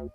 I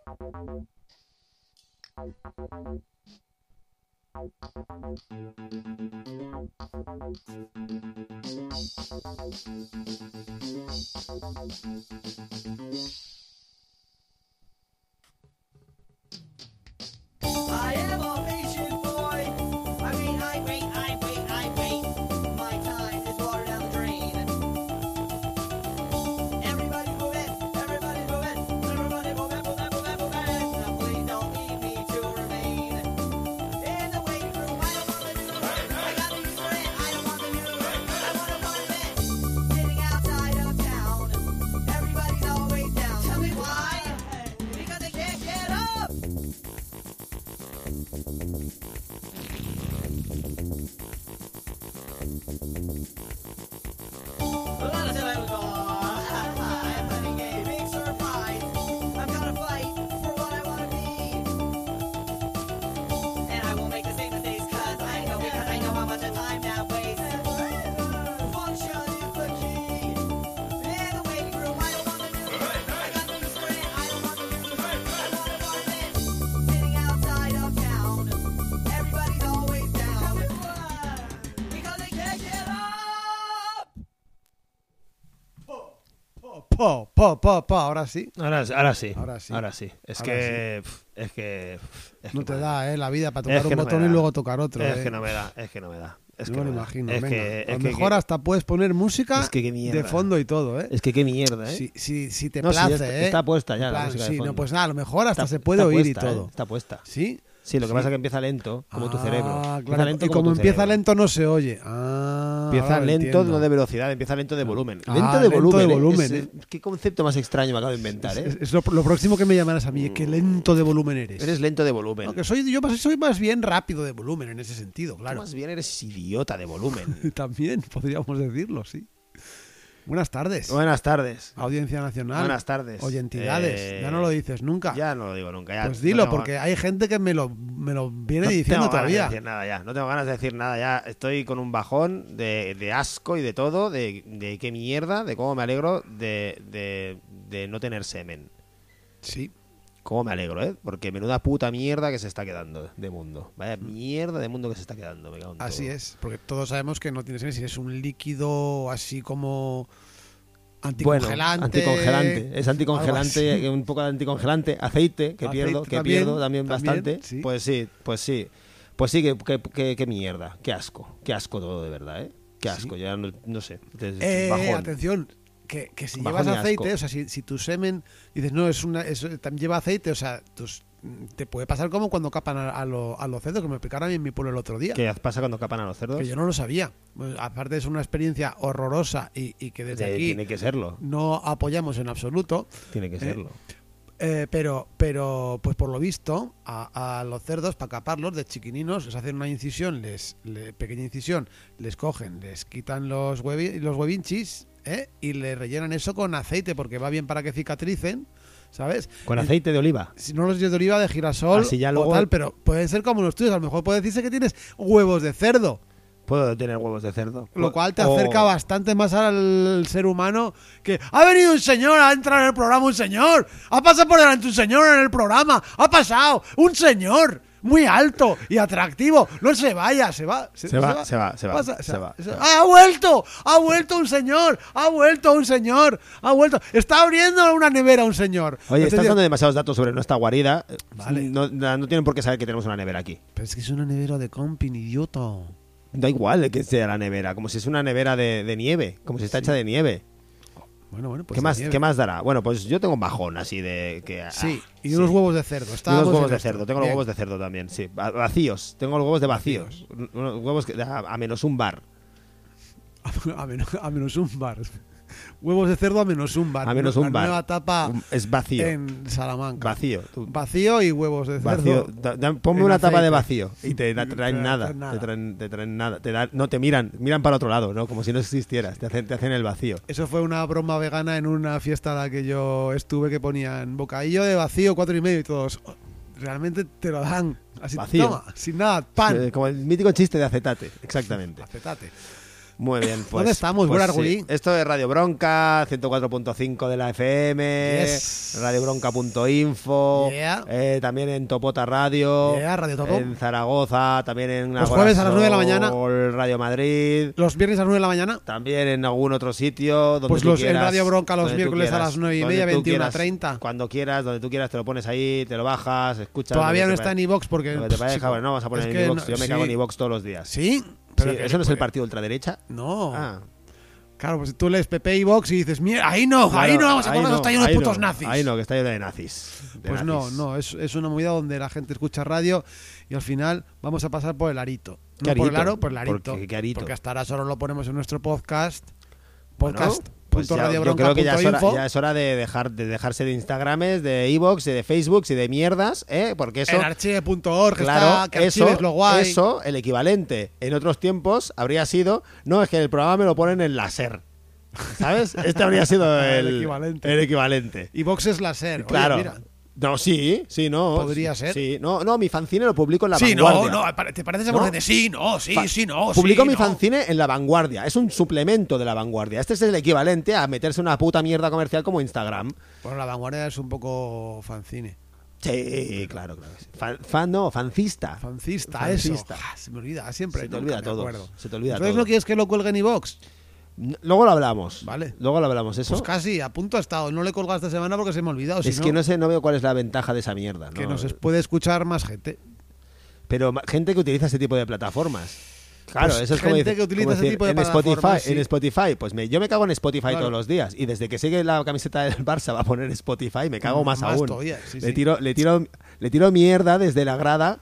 Po, po, po, ahora sí. Ahora, ahora sí. Ahora sí. Ahora sí. Es Ahora que. pf, Es que. pf, es No que te madre. da, ¿eh? La vida para Es tocar que un no botón y luego tocar otro. Es ¿eh? que no me da. Es que no me da. Es que no me imagino. Es venga. que, a lo que- mejor hasta puedes poner música Es que de fondo y todo, ¿eh? Es que qué mierda, ¿eh? Si, si, si te No, place, está- ¿eh? está puesta ya la música de no, pues nada, a lo mejor hasta Está- se puede oír puesta, y ¿eh? todo. Está puesta. ¿Sí? Sí, lo que Sí. pasa es que empieza lento, como tu cerebro. Ah, Empieza claro. lento y como empieza cerebro. lento no se oye. Ah, Empieza lento, no de velocidad, empieza lento de volumen. Ah, lento de lento de volumen. ¿eh? volumen, Es- ¿eh? Qué concepto más extraño me acabo de inventar, Es, ¿eh? es lo, lo próximo que me llamarás a mí, qué lento de volumen eres. Eres lento de volumen. No, que soy, yo soy más bien rápido de volumen en ese sentido, Tú claro. Más bien eres idiota de volumen. También podríamos decirlo, sí. Buenas tardes. Buenas tardes. Audiencia Nacional. Buenas tardes. Oyentidades. Eh, ya no lo dices nunca. Ya no lo digo nunca. Ya pues no dilo, porque hay gente que me lo, me lo viene No diciendo tengo ganas de todavía. decir nada ya. No tengo ganas de decir nada ya. Estoy con un bajón de, de asco y de todo, de, de qué mierda, de cómo me alegro de, de, de no tener semen. Sí. Cómo me alegro, ¿eh? Porque menuda puta mierda que se está quedando de mundo. Vaya mierda de mundo que se está quedando. me cago en Mm. Así todo. es, porque todos sabemos que no tienes semen si es un líquido así como Bueno, anticongelante. anticongelante. Es anticongelante, un poco de anticongelante. Aceite, que Aceite pierdo, que también, pierdo también, también, bastante. sí. Pues sí, pues sí. Pues sí, que, que, que- que mierda. Qué asco. Qué asco todo, de verdad, ¿eh? Qué asco. Ya no, no sé. Eh, bajón. atención, que, que si llevas aceite, o sea, si, si tu semen dices, no, es una, es- lleva aceite, o sea, tus- te puede pasar como cuando capan a, a lo- a los cerdos, que me explicaron a mí en mi pueblo el otro día. ¿Qué pasa cuando capan a los cerdos? Que yo no lo sabía. Pues, aparte es una experiencia horrorosa y, y que desde Eh, aquí Tiene que serlo. no apoyamos en absoluto. Tiene que serlo. Eh, pero, pero, pues por lo visto, a, a los cerdos, para caparlos de chiquininos, les hacen una incisión, les, le- pequeña incisión, les cogen, les quitan los, huevi- los huevinchis ¿eh? y le rellenan eso con aceite porque va bien para que cicatricen, ¿sabes? Con aceite de oliva. Si no los de oliva, de girasol Así ya o luego- tal, pero pueden ser como los tuyos. A lo mejor puede decirse que tienes huevos de cerdo. Puedo tener huevos de cerdo. Lo cual te O- acerca bastante más al ser humano que ha venido un señor, ha entrado en el programa un señor, ha pasado por delante un señor en el programa, ha pasado un señor muy alto y atractivo, no se vaya, se va, Se va, se va, se va, Pasa- se va, se va. ¡Ha vuelto! ¡Ha vuelto un señor! ¡Ha vuelto un señor! ¡Ha vuelto! Está abriendo una nevera un señor. Oye, estás dando demasiados datos sobre nuestra guarida. Vale. No, no tienen por qué saber que tenemos una nevera aquí. Pero es que es una nevera de camping, idiota. Da igual que sea la nevera, como si es una nevera de, de nieve, como si está hecha de nieve. Bueno, bueno, pues ¿Qué, más. ¿Qué más dará? Bueno, pues yo tengo un bajón así de... que ah, Sí, y sí. unos huevos de cerdo. Y unos Estábamos huevos de esto. cerdo, tengo los Bien. huevos de cerdo también, sí. Va- Vacíos, tengo los huevos de vacíos. Unos huevos que, a, a menos un bar. a, menos, a menos un bar. Huevos de cerdo a menos un bar. A menos La un bar. nueva tapa Un- es vacío. en Salamanca. Vacío. Tú- Vacío y huevos de cerdo. Vacío. Da- da- ponme en una tapa de vacío y te da- traen nada. Te traen, te traen nada. Te dan- no te miran, miran para otro lado, ¿no? Como si no existieras. Te hacen, te hacen el vacío. Eso fue una broma vegana en una fiesta a la que yo estuve que ponían bocadillo de vacío, cuatro y medio y todos. "Oh, Realmente te lo dan así, Vacío. toma, sin nada, pan. Eh, Como el mítico chiste de acetate, exactamente. Acetate. Muy bien, pues. ¿Dónde estamos, pues sí. Esto es Radio Bronca, 104.5 de la FM, Yes. radiobronca.info, Yeah. eh, también en Topota Radio, Yeah, Radio Topo. en Zaragoza, también en Los jueves a las nueve de la mañana. Radio Madrid, Los viernes a las 9 de la mañana. también en algún otro sitio. Donde Pues tú los- en quieras, Radio Bronca los miércoles a quieras, las nueve y donde media, tú 21 a quieras, 30. Cuando quieras, donde tú quieras, te lo pones ahí, te lo bajas, escuchas. Todavía no está en iVox porque. lo que te parezca, bueno, no vamos a poner en iVox. Yo me cago en iVox todos los días. Sí, pero ¿Eso no es el partido ultraderecha? No. Ah. Claro, pues tú lees PP y Vox y dices, mira, ahí no, ahí no Claro, vamos a poner no, está lleno de putos no, nazis. Ahí no, que está lleno de nazis. de Pues no, nazis. no, es, es una movida donde la gente escucha radio y al final vamos a pasar por el arito. ¿Qué no por el arito? aro, por el arito. ¿Por qué- qué arito? Porque hasta ahora solo lo ponemos en nuestro podcast. Bueno, Podcast. Pues ya- yo creo que ya es, hora, ya es de, dejar, de dejarse de Instagrames, de Evox, de Facebooks y de mierdas, ¿eh? Porque eso... En archive.org Claro, está, que eso, archives lo guay. eso, el equivalente en otros tiempos habría sido, no, es que el programa me lo ponen en láser. ¿Sabes? Este habría sido el, El equivalente. el equivalente. Y Vox es láser. Oye, Claro. mira. No, sí, sí, no. Podría ser. Sí, no, no, mi fanzine lo publico en la Sí, no, vanguardia. no, te pareces a ¿No? gente. Sí, no, sí, Fa- sí, no. Publico sí, mi no. fanzine en La Vanguardia. Es un suplemento de La Vanguardia. Este es el equivalente a meterse una puta mierda comercial como Instagram. Bueno, la vanguardia es un poco fancine. Sí, claro, claro. Fan, fan no, fancista. Fancista, Fancista. eso. Ah, se me olvida, siempre. Se te olvida todo. Se te olvida Entonces todo. no quieres que lo cuelgue en iVox. N- Luego lo hablamos. Vale. Luego lo hablamos. Eso Pues casi, a punto ha estado. No le he colgado esta semana porque se me ha olvidado. si es que no sé, no veo cuál es la ventaja de esa mierda. que ¿no? nos es- puede escuchar más gente. Pero gente que utiliza ese tipo de plataformas. Claro, Pues eso es como decir- que utiliza como ese decir, tipo de en Spotify, sí. en Spotify, pues me- yo me cago en Spotify Claro. todos los días y desde que sé que la camiseta del Barça va a poner Spotify me cago más, Más aún. todavía, sí, le sí. tiro le tiro le tiro mierda desde la grada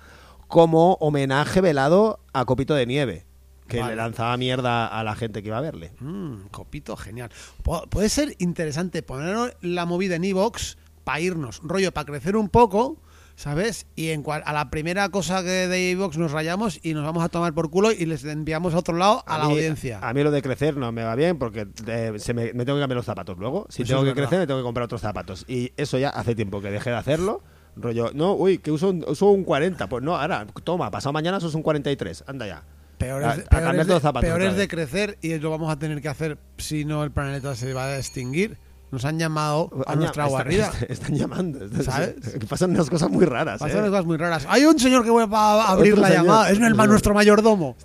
como homenaje velado a Copito de Nieve, que Vale. le lanzaba mierda a la gente que iba a verle. Mm, copito, genial. Pu- puede ser interesante poner la movida en iVox para irnos, rollo, para crecer un poco, ¿sabes? Y en cual, a la primera cosa que de iVox nos rayamos y nos vamos a tomar por culo y les enviamos a otro lado a, la mí- audiencia. A mí lo de crecer no me va bien porque eh, se me, me tengo que cambiar los zapatos luego. Si Eso tengo que crecer, me tengo que comprar otros zapatos. Y eso ya hace tiempo que dejé de hacerlo. Rollo, no, uy, que uso un, uso un 40. Pues no, ahora, toma, pasado mañana sos un 43. Anda ya. Peor es, a peor cambiarte es de, los zapatos peor otra es de vez. crecer y lo vamos a tener que hacer si no el planeta se va a extinguir. Nos han llamado a nuestra guarida. Están, están llamando. Están- ¿Sabes? Pasan unas cosas muy raras. Pasan ¿eh? cosas muy raras. Hay un señor que va a abrir Otro la señor. llamada. Es el nuestro mayordomo.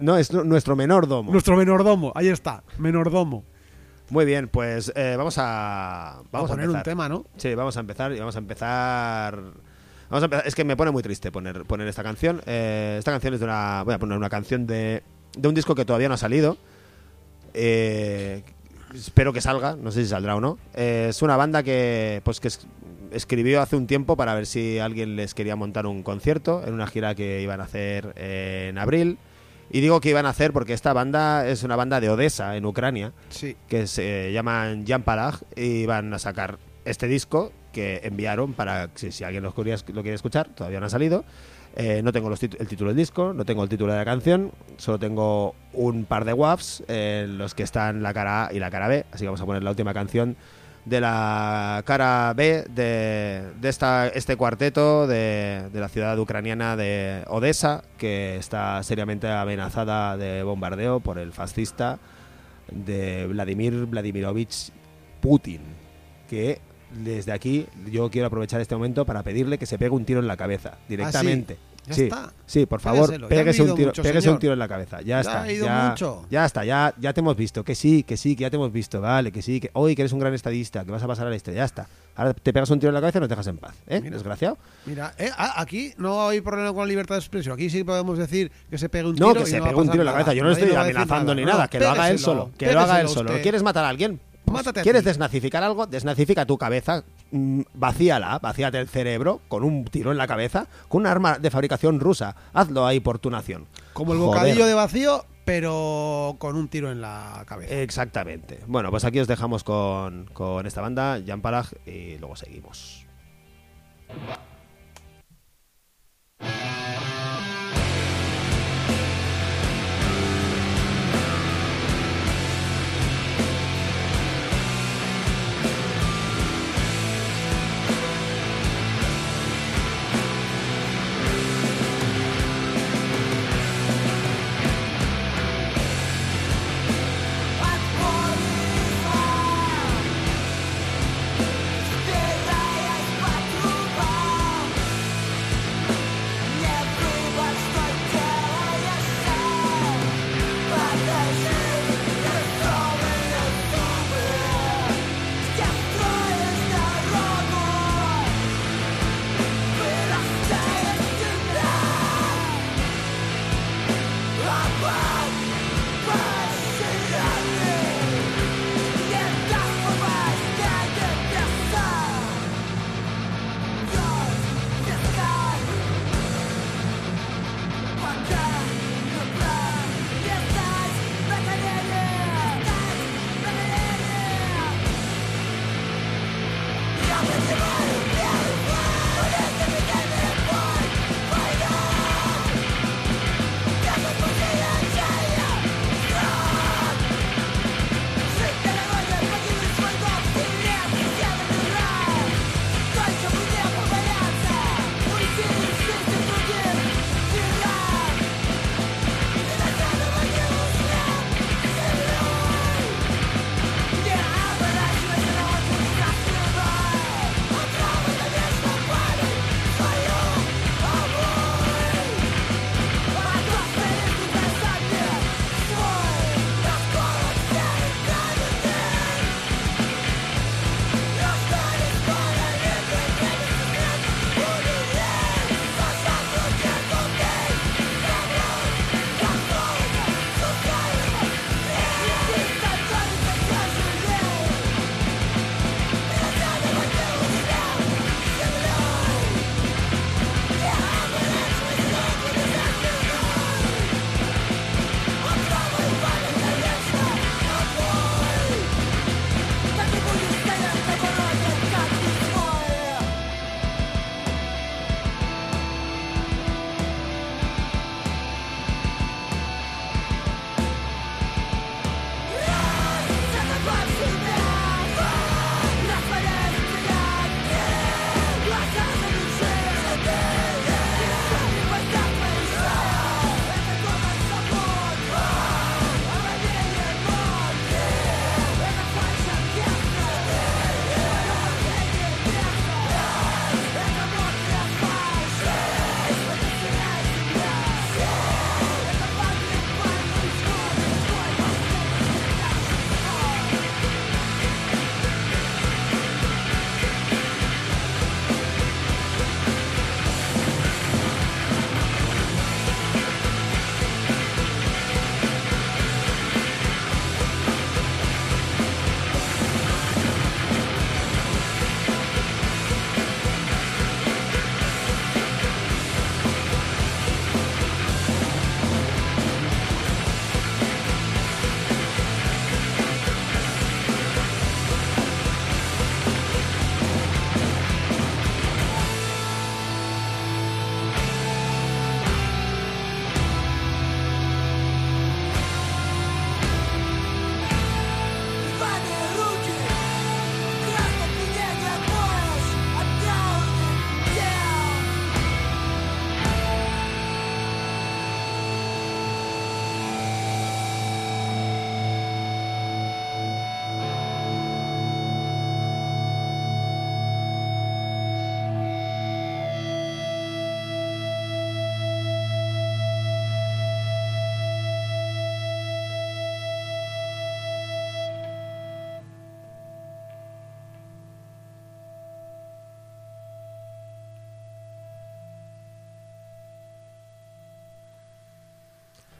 No, es nu- nuestro menor domo. Nuestro menordomo. Ahí está. Menordomo. Muy bien, pues eh, vamos a. Vamos a a, poner un tema, ¿no? Sí, vamos a empezar y vamos a empezar. Vamos a empezar. Es que me pone muy triste poner, poner esta canción. Eh, esta canción es de una. Voy a poner una canción de, de un disco que todavía no ha salido. Eh, espero que salga, no sé si saldrá o no. Eh, es una banda que, pues, que es- escribió hace un tiempo para ver si alguien les quería montar un concierto en una gira que iban a hacer eh, en abril. Y digo que iban a hacer porque esta banda es una banda de Odessa, en Ucrania Sí. que se llaman Jan Palach y van a sacar este disco que enviaron para si, si alguien lo quiere, escuchar, todavía no ha salido. Eh, no tengo el título del disco, no tengo el título de la canción, solo tengo un par de WAVs en los que están la cara A y la cara B, así que vamos a poner la última canción de la cara B de, de esta, este cuarteto de, de la ciudad ucraniana de Odessa, que está seriamente amenazada de bombardeo por el fascista de Vladimir Vladimirovich Putin, que desde aquí yo quiero aprovechar este momento para pedirle que se pegue un tiro en la cabeza directamente. Ya sí, está. sí, por favor, pégese, un tiro, mucho, un tiro en la cabeza. Ya, Ya está. ya, mucho. ya está, ya, ya te hemos visto. Que sí, que sí, que ya te hemos visto. Vale, que sí, que hoy que eres un gran estadista, que vas a pasar a la historia. Ya está. Ahora te pegas un tiro en la cabeza y nos dejas en paz. ¿Eh? Mira. Desgraciado. Mira, eh, ah, aquí no hay problema con la libertad de expresión. Aquí sí podemos decir que se pegue un tiro. No, que y se no pegue un tiro en la cabeza. Yo no estoy amenazando nada. ni nada. No, que lo haga él solo. Que lo haga él solo. usted. ¿Quieres matar a alguien? Mátate ¿Quieres desnazificar algo? Desnazifica tu cabeza, mm, vacíala, vacíate el cerebro con un tiro en la cabeza, con un arma de fabricación rusa. Hazlo ahí por tu nación. Como el Joder. bocadillo de vacío, pero con un tiro en la cabeza. Exactamente. Bueno, pues aquí os dejamos con, con esta banda, Jan Palach, y luego seguimos.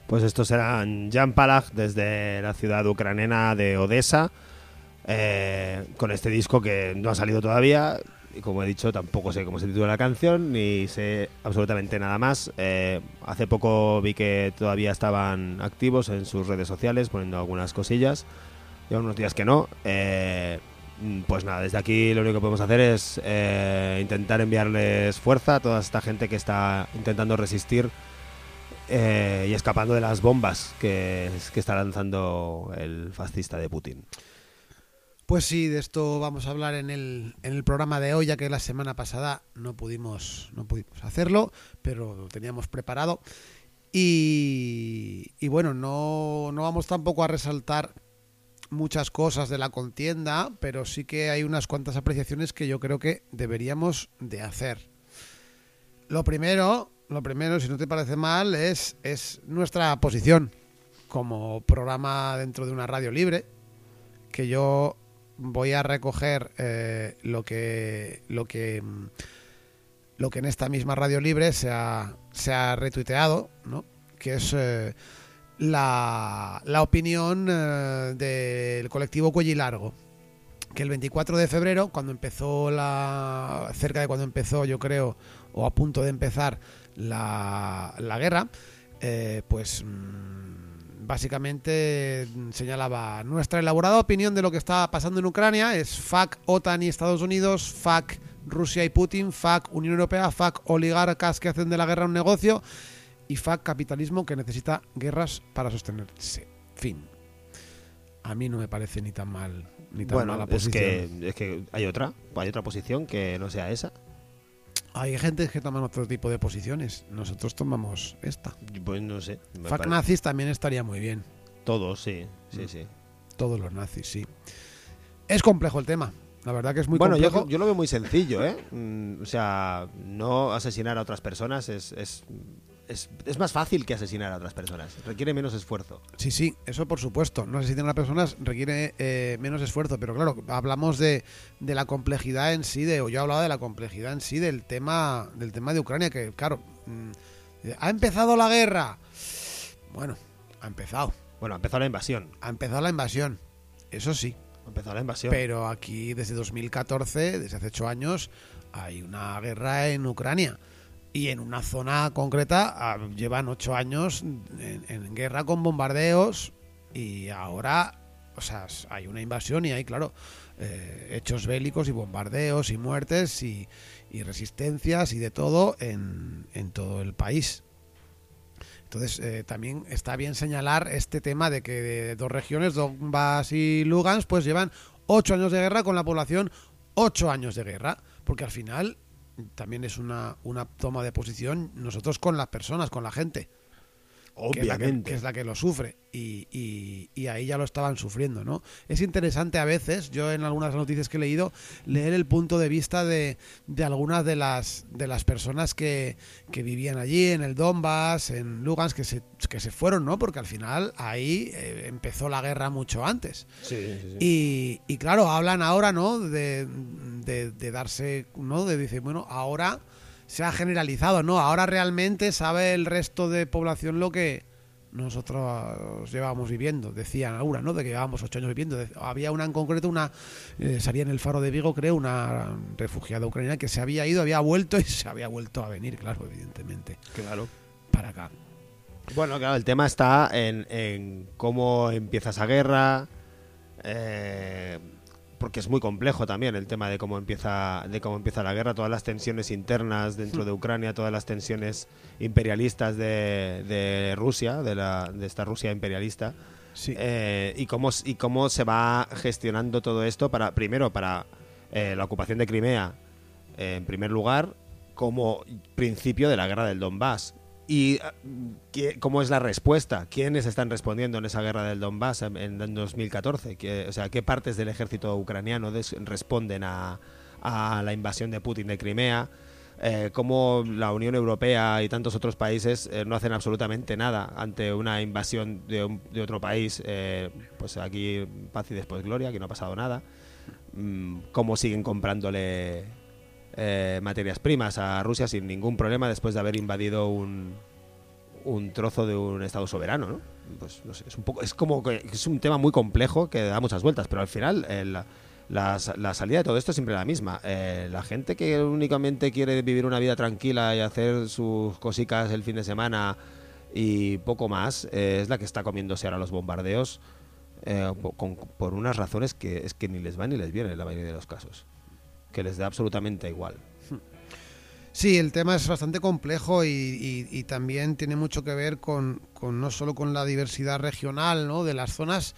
Pues estos serán Jan Palach desde la ciudad ucraniana de Odessa, eh, con este disco que no ha salido todavía. Y como he dicho, tampoco sé cómo se titula la canción, ni sé absolutamente nada más. Eh, hace poco vi que todavía estaban activos en sus redes sociales, poniendo algunas cosillas. Llevan unos días que no. Eh, pues nada, desde aquí lo único que podemos hacer es eh, intentar enviarles fuerza a toda esta gente que está intentando resistir eh, y escapando de las bombas que, está lanzando el fascista de Putin. Pues sí, de esto vamos a hablar en el, en el programa de hoy, ya que la semana pasada no pudimos, no pudimos hacerlo, pero lo teníamos preparado. Y, y bueno, no, no vamos tampoco a resaltar muchas cosas de la contienda, pero sí que hay unas cuantas apreciaciones que yo creo que deberíamos de hacer. Lo primero, lo primero, si no te parece mal, es, es nuestra posición como programa dentro de una radio libre, que yo voy a recoger eh, lo que lo que mm, lo que en esta misma radio libre se ha, se ha retuiteado, ¿no? que es eh, la, la opinión eh, del colectivo Cuello Largo, que el 24 de febrero, cuando empezó la. cerca de cuando empezó, yo creo, o a punto de empezar la, la guerra, eh, pues mm, básicamente señalaba nuestra elaborada opinión de lo que está pasando en Ucrania es fuck OTAN y Estados Unidos, fuck Rusia y Putin, fuck Unión Europea, fuck oligarcas que hacen de la guerra un negocio y fuck capitalismo que necesita guerras para sostenerse. Fin. A mí no me parece ni tan mal ni tan Bueno, mala es posición. que, es que hay otra, hay otra posición que no sea esa. Hay gente que toma otro tipo de posiciones. Nosotros tomamos esta. Pues no sé. Fuck nazis también estaría muy bien. Todos, sí, sí, Mm. sí. Todos los nazis, sí. Es complejo el tema. La verdad que es muy bueno, yo, complejo. yo lo veo muy sencillo, ¿eh? Mm, o sea, no asesinar a otras personas es, es, es, es más fácil que asesinar a otras personas. Requiere menos esfuerzo. Sí, sí, eso por supuesto. No asesinar a personas requiere eh, menos esfuerzo, pero claro, hablamos de, de la complejidad en sí, de, o yo hablaba de la complejidad en sí del tema, del tema de Ucrania, que claro, mm, ha empezado la guerra. Bueno, ha empezado. Bueno, ha empezado la invasión. Ha empezado la invasión. Eso sí. Ha empezado la invasión. Pero aquí desde 2014, desde hace ocho años, hay una guerra en Ucrania. Y en una zona concreta ah, llevan ocho años en, guerra con bombardeos y ahora, o sea, hay una invasión y hay, claro, eh, hechos bélicos y bombardeos y muertes y, resistencias y de todo en, en todo el país. Entonces, eh, también está bien señalar este tema de que de dos regiones, Donbass y Lugansk, pues llevan ocho años de guerra con la población ocho años de guerra, porque al final también es una, una toma de posición nosotros con las personas, con la gente, que es la que, Obviamente. que es la que lo sufre y, y- y ahí ya lo estaban sufriendo, ¿no? Es interesante a veces, yo en algunas noticias que he leído, leer el punto de vista de, de algunas de las de las personas que, que vivían allí, en el Donbass, en Lugansk, que se, que se fueron, ¿no? Porque al final ahí eh, empezó la guerra mucho antes. Sí, sí, sí. Y, y claro, hablan ahora, ¿no? De, de- de darse, ¿no? De decir, bueno, ahora se ha generalizado, ¿no? Ahora realmente sabe el resto de población lo que nosotros llevábamos viviendo, decían ahora, ¿no? De que llevábamos ocho años viviendo. Había una en concreto, una, eh, salía en el faro de Vigo, creo, una refugiada ucraniana que se había ido, había vuelto y se había vuelto a venir, claro, evidentemente, Claro. para acá. Bueno, claro, el tema está en, en cómo empieza esa guerra, eh, porque es muy complejo también el tema de cómo empieza de cómo empieza la guerra, todas las tensiones internas dentro de Ucrania, todas las tensiones imperialistas de, de Rusia, de, la, de esta Rusia imperialista, Sí. eh, y cómo y cómo se va gestionando todo esto para primero para eh, la ocupación de Crimea eh, en primer lugar como principio de la guerra del Donbass y ah, ¿qué- cómo es la respuesta quiénes están respondiendo en esa guerra del Donbass en, en 2014 ¿Qué- o sea qué partes del ejército ucraniano responden a, a la invasión de Putin de Crimea eh, cómo la Unión Europea y tantos otros países eh, no hacen absolutamente nada ante una invasión de, un- de otro país, eh, pues aquí paz y después gloria, que no ha pasado nada. Mm, cómo siguen comprándole eh, materias primas a Rusia sin ningún problema después de haber invadido un, un trozo de un Estado soberano, ¿no? Pues no sé, es un poco, es como es un tema muy complejo que da muchas vueltas, pero al final eh, la, la, salida de todo esto es siempre la misma. Eh, la gente que únicamente quiere vivir una vida tranquila y hacer sus cositas el fin de semana y poco más, eh, es la que está comiéndose ahora los bombardeos eh, por unas razones que es que ni les van ni les vienen en la mayoría de los casos. Que les da absolutamente igual. Sí, el tema es bastante complejo y, también tiene mucho que ver con, con no solo con la diversidad regional ¿no? de las zonas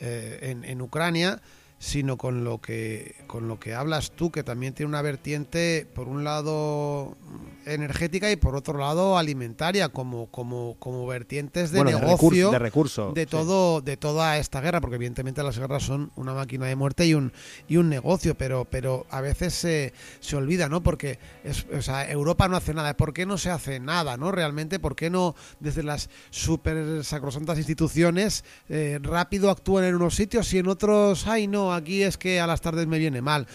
eh, en, en Ucrania, sino con lo que con lo que hablas tú, que también tiene una vertiente, por un lado energética y por otro lado alimentaria, como, como, como vertientes de bueno, de negocio recurso. De, recurso, de sí. todo de toda esta guerra porque evidentemente las guerras son una máquina de muerte y un y un negocio pero pero a veces se, se olvida no porque es, o sea, Europa no hace nada ¿por qué no se hace nada no realmente por qué no desde las super sacrosantas instituciones eh, rápido actúan en unos sitios y en otros ay no aquí es que a las tardes me viene mal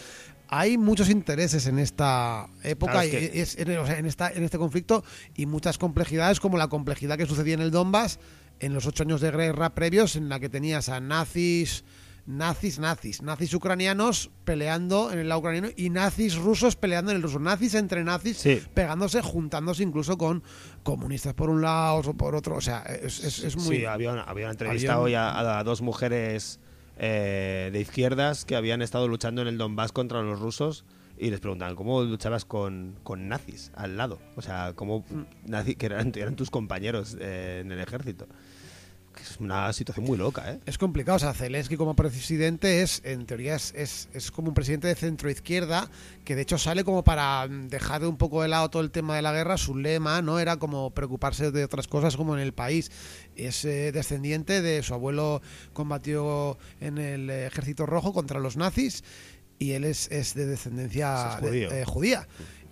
hay muchos intereses en esta época Claro, es y es- en, o sea, en esta, en este conflicto y muchas complejidades como la complejidad que sucedía en el Donbass en los ocho años de guerra previos en la que tenías a nazis nazis nazis nazis ucranianos peleando en el lado ucraniano y nazis rusos peleando en el ruso nazis entre nazis Sí. pegándose juntándose incluso con comunistas por un lado o por otro o sea es, es, es muy Sí, había, una- había entrevistado Habían- ya a, dos mujeres eh, de izquierdas que habían estado luchando en el Donbass contra los rusos y les preguntaban cómo luchabas con, con nazis al lado. O sea, cómo nazi, que eran, eran tus compañeros eh, en el ejército. Que Es una situación muy loca, ¿eh? Es complicado, o sea, Zelensky como presidente es, en teoría, es, es, es como un presidente de centro izquierda, que de hecho sale como para mm, dejar de un poco de lado todo el tema de la guerra, su lema, ¿no? Era como preocuparse de otras cosas como en el país. Es eh, descendiente de su abuelo combatió en el ejército rojo contra los nazis y él es, es de descendencia Es de- judío. eh, judía.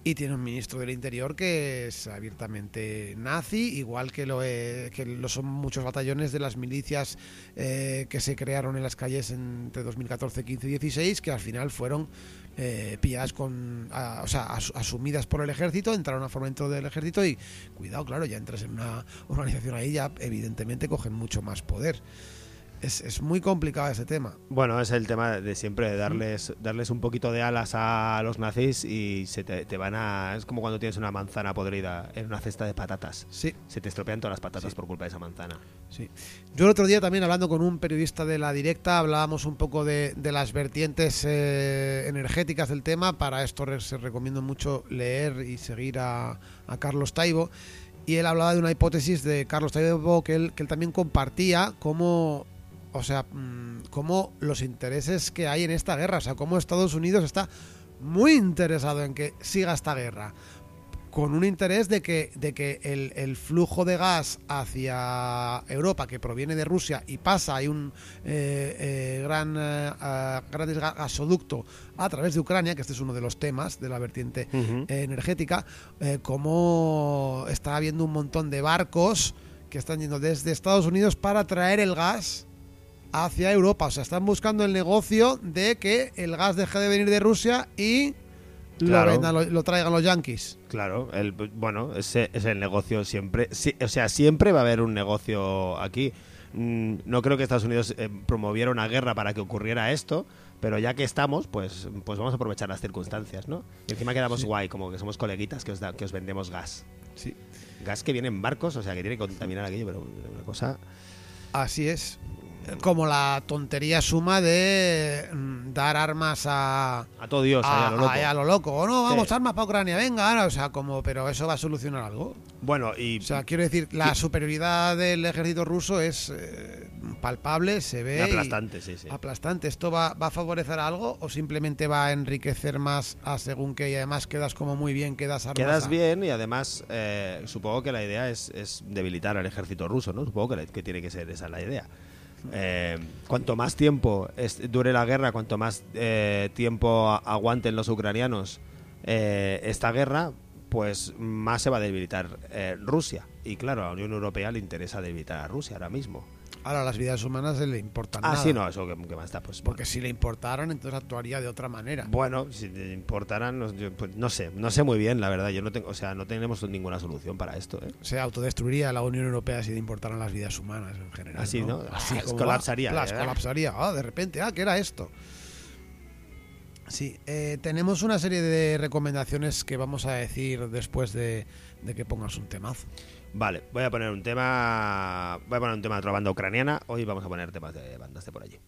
Y tiene un ministro del Interior que es abiertamente nazi, igual que lo, eh, que lo son muchos batallones de las milicias eh, que se crearon en las calles entre 2014, 15 y 16, que al final fueron eh, pilladas con, o sea, as- asumidas por el ejército, entraron a forma dentro del ejército y cuidado, claro, ya entras en una organización ahí, ya evidentemente cogen mucho más poder. Es, es muy complicado ese tema. Bueno, es el tema de siempre, de darles, darles un poquito de alas a los nazis y se te, te van a... Es como cuando tienes una manzana podrida en una cesta de patatas. Sí. Se te estropean todas las patatas Sí. por culpa de esa manzana. Sí. Yo el otro día también hablando con un periodista de la directa hablábamos un poco de, de las vertientes eh, energéticas del tema. Para esto se recomiendo mucho leer y seguir a, a Carlos Taibo. Y él hablaba de una hipótesis de Carlos Taibo que él, que él también compartía como, o sea, mm, como los intereses que hay en esta guerra. O sea, cómo Estados Unidos está muy interesado en que siga esta guerra con un interés de que, de que el, el flujo de gas hacia Europa que proviene de Rusia y pasa, hay un eh, eh, gran eh, gran ga- gasoducto a través de Ucrania, que este es uno de los temas de la vertiente eh, energética, eh, como está habiendo un montón de barcos que están yendo desde Estados Unidos para traer el gas hacia Europa. O sea, están buscando el negocio de que el gas deje de venir de Rusia y Claro. lo, vendan, lo, lo traigan los yankees. Claro, el, bueno, ese es el negocio siempre. sí, o sea, siempre va a haber un negocio aquí. Mm, no creo que Estados Unidos eh, promoviera una guerra para que ocurriera esto, pero ya que estamos, pues, pues vamos a aprovechar las circunstancias, ¿no? Y encima quedamos guay, como que somos coleguitas que os, da- que os vendemos gas. Sí. Gas que viene en barcos, o sea, que tiene que contaminar aquello, pero una cosa... Así es. Como la tontería suma de mm, dar armas a, A todo Dios, a lo loco. a lo loco. O no, vamos, Sí. armas para Ucrania, venga, ahora, o sea, como, pero eso va a solucionar algo. Bueno, y O sea, quiero decir, la superioridad del ejército ruso es eh, palpable, se ve. y- aplastante, sí, sí. Aplastante. ¿Esto va, va a favorecer algo o simplemente va a enriquecer más a según que y además quedas como muy bien, quedas armas Quedas bien y además eh, supongo que la idea es, es debilitar al ejército ruso, ¿no? Supongo que, la- que tiene que ser esa la idea. Eh, cuanto más tiempo dure la guerra, cuanto más eh, tiempo aguanten los ucranianos eh, esta guerra, pues más se va a debilitar eh, Rusia. Y claro, a la Unión Europea le interesa debilitar a Rusia ahora mismo. Ahora, las vidas humanas le importan Ah, nada. sí, no, eso que, que más da, pues. Porque si le importaran, entonces actuaría de otra manera. Bueno, si te importaran, no, yo, pues, no sé, no sé muy bien, la verdad. Yo no tengo, o sea, no tenemos ninguna solución para esto. ¿eh? Se autodestruiría la Unión Europea si le importaran las vidas humanas en general. Así, ¿no? Así Ah, como colapsaría, va, plas, ¿eh? colapsaría. Ah, de repente, ah, ¿qué era esto? Sí, eh, tenemos una serie de recomendaciones que vamos a decir después de, de que pongas un temazo. Vale, voy a poner un tema. Voy a poner un tema de otra banda ucraniana. Hoy vamos a poner temas de bandas de por allí.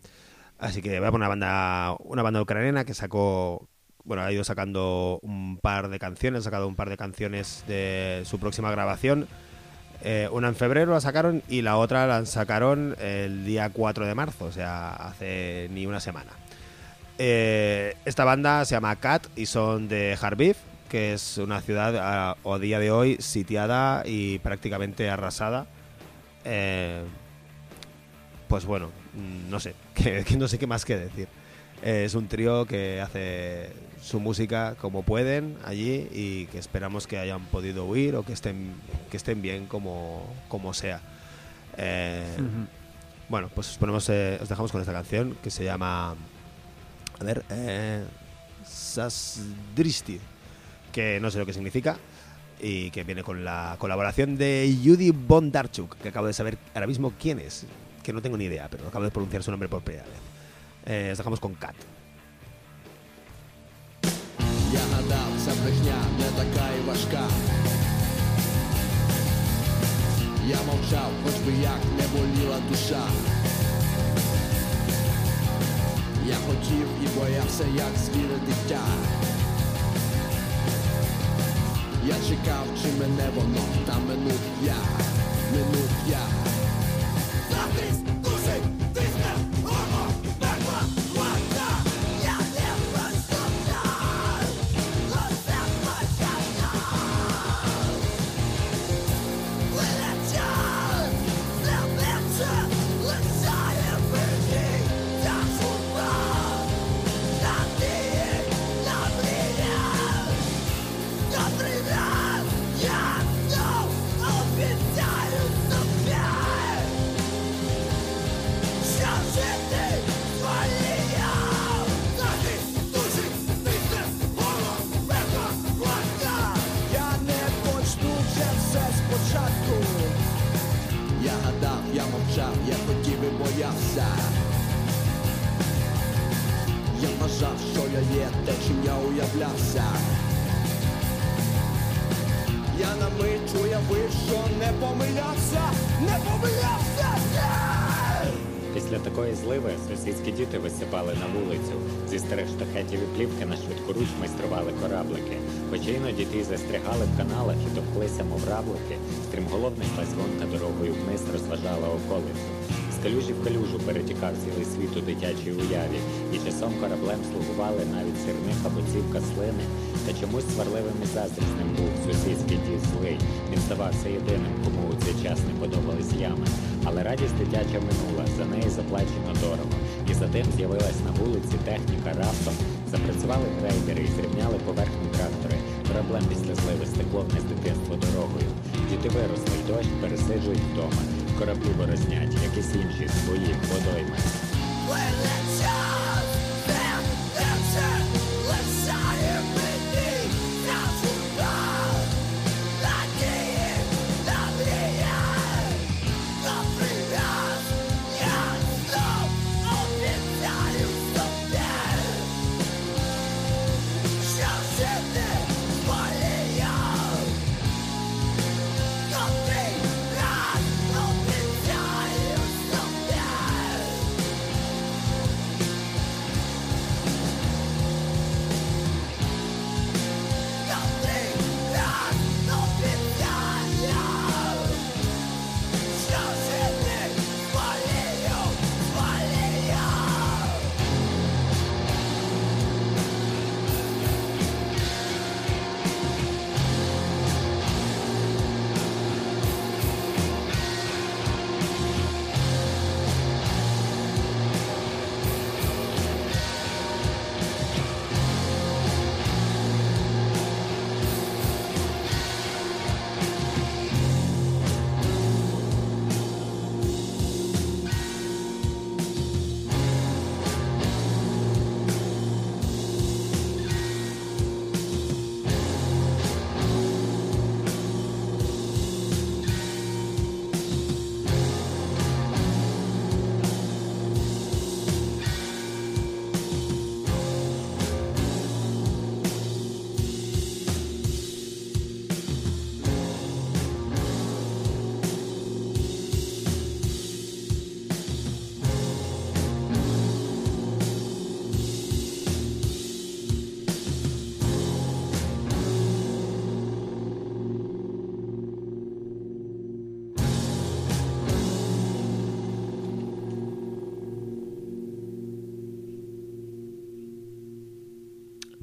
Así que voy a poner una banda, una banda ucraniana que sacó. Bueno, ha ido sacando un par de canciones, ha sacado un par de canciones de su próxima grabación. Eh, una en febrero la sacaron y la otra la sacaron el día 4 de marzo, o sea, hace ni una semana. Eh, esta banda se llama Cat y son de Harbiv, que es una ciudad a, a día de hoy sitiada y prácticamente arrasada. Eh, pues bueno, no sé, que, que no sé qué más que decir. Eh, es un trío que hace su música como pueden allí y que esperamos que hayan podido huir o que estén, que estén bien como, como sea. Eh, Bueno, pues os, ponemos, eh, os dejamos con esta canción que se llama. A ver, Sasdristi, que no sé lo que significa y que viene con la colaboración de Judy Bondarchuk, que acabo de saber ahora mismo quién es, que no tengo ni idea, pero acabo de pronunciar su nombre por primera vez. Eh, os dejamos con Kat. Я гадав, ця брехня не така і важка. Я мовчав, хоч би як не боліла душа. Я хотів і боявся, як звіре дитя. Я чекав, чи мене воно, та минув я, минув я. Те, чим я уявлявся. Я на мить уявив, що не помилявся, не помилявся! Після такої зливи сусідські діти висипали на вулицю. Зі старих штахетів і плівки на швидкоруч майстрували кораблики. Хоча іноді ті застрягали в каналах і товклися, мов равлики, стрімголовний пазвонка дорогою вниз розважала околицю. З калюжі в калюжу перетікав цілий світ у дитячій уяві, і часом кораблем слугували навіть сірних або цівка слини. Та чомусь сварливим і заздрісним був сусідський дід злий. Він здавався єдиним, кому у цей час не подобались ями. Але радість дитяча минула, за неї заплачено дорого. І затим з'явилась на вулиці техніка раптом. Запрацювали грейдери і зрівняли поверхню трактори. Кораблем після зливи стекло вниз дитинство дорогою. Діти виросли, дощ пересиджують вдома кораблю виросняють, як і інші своїх водойми.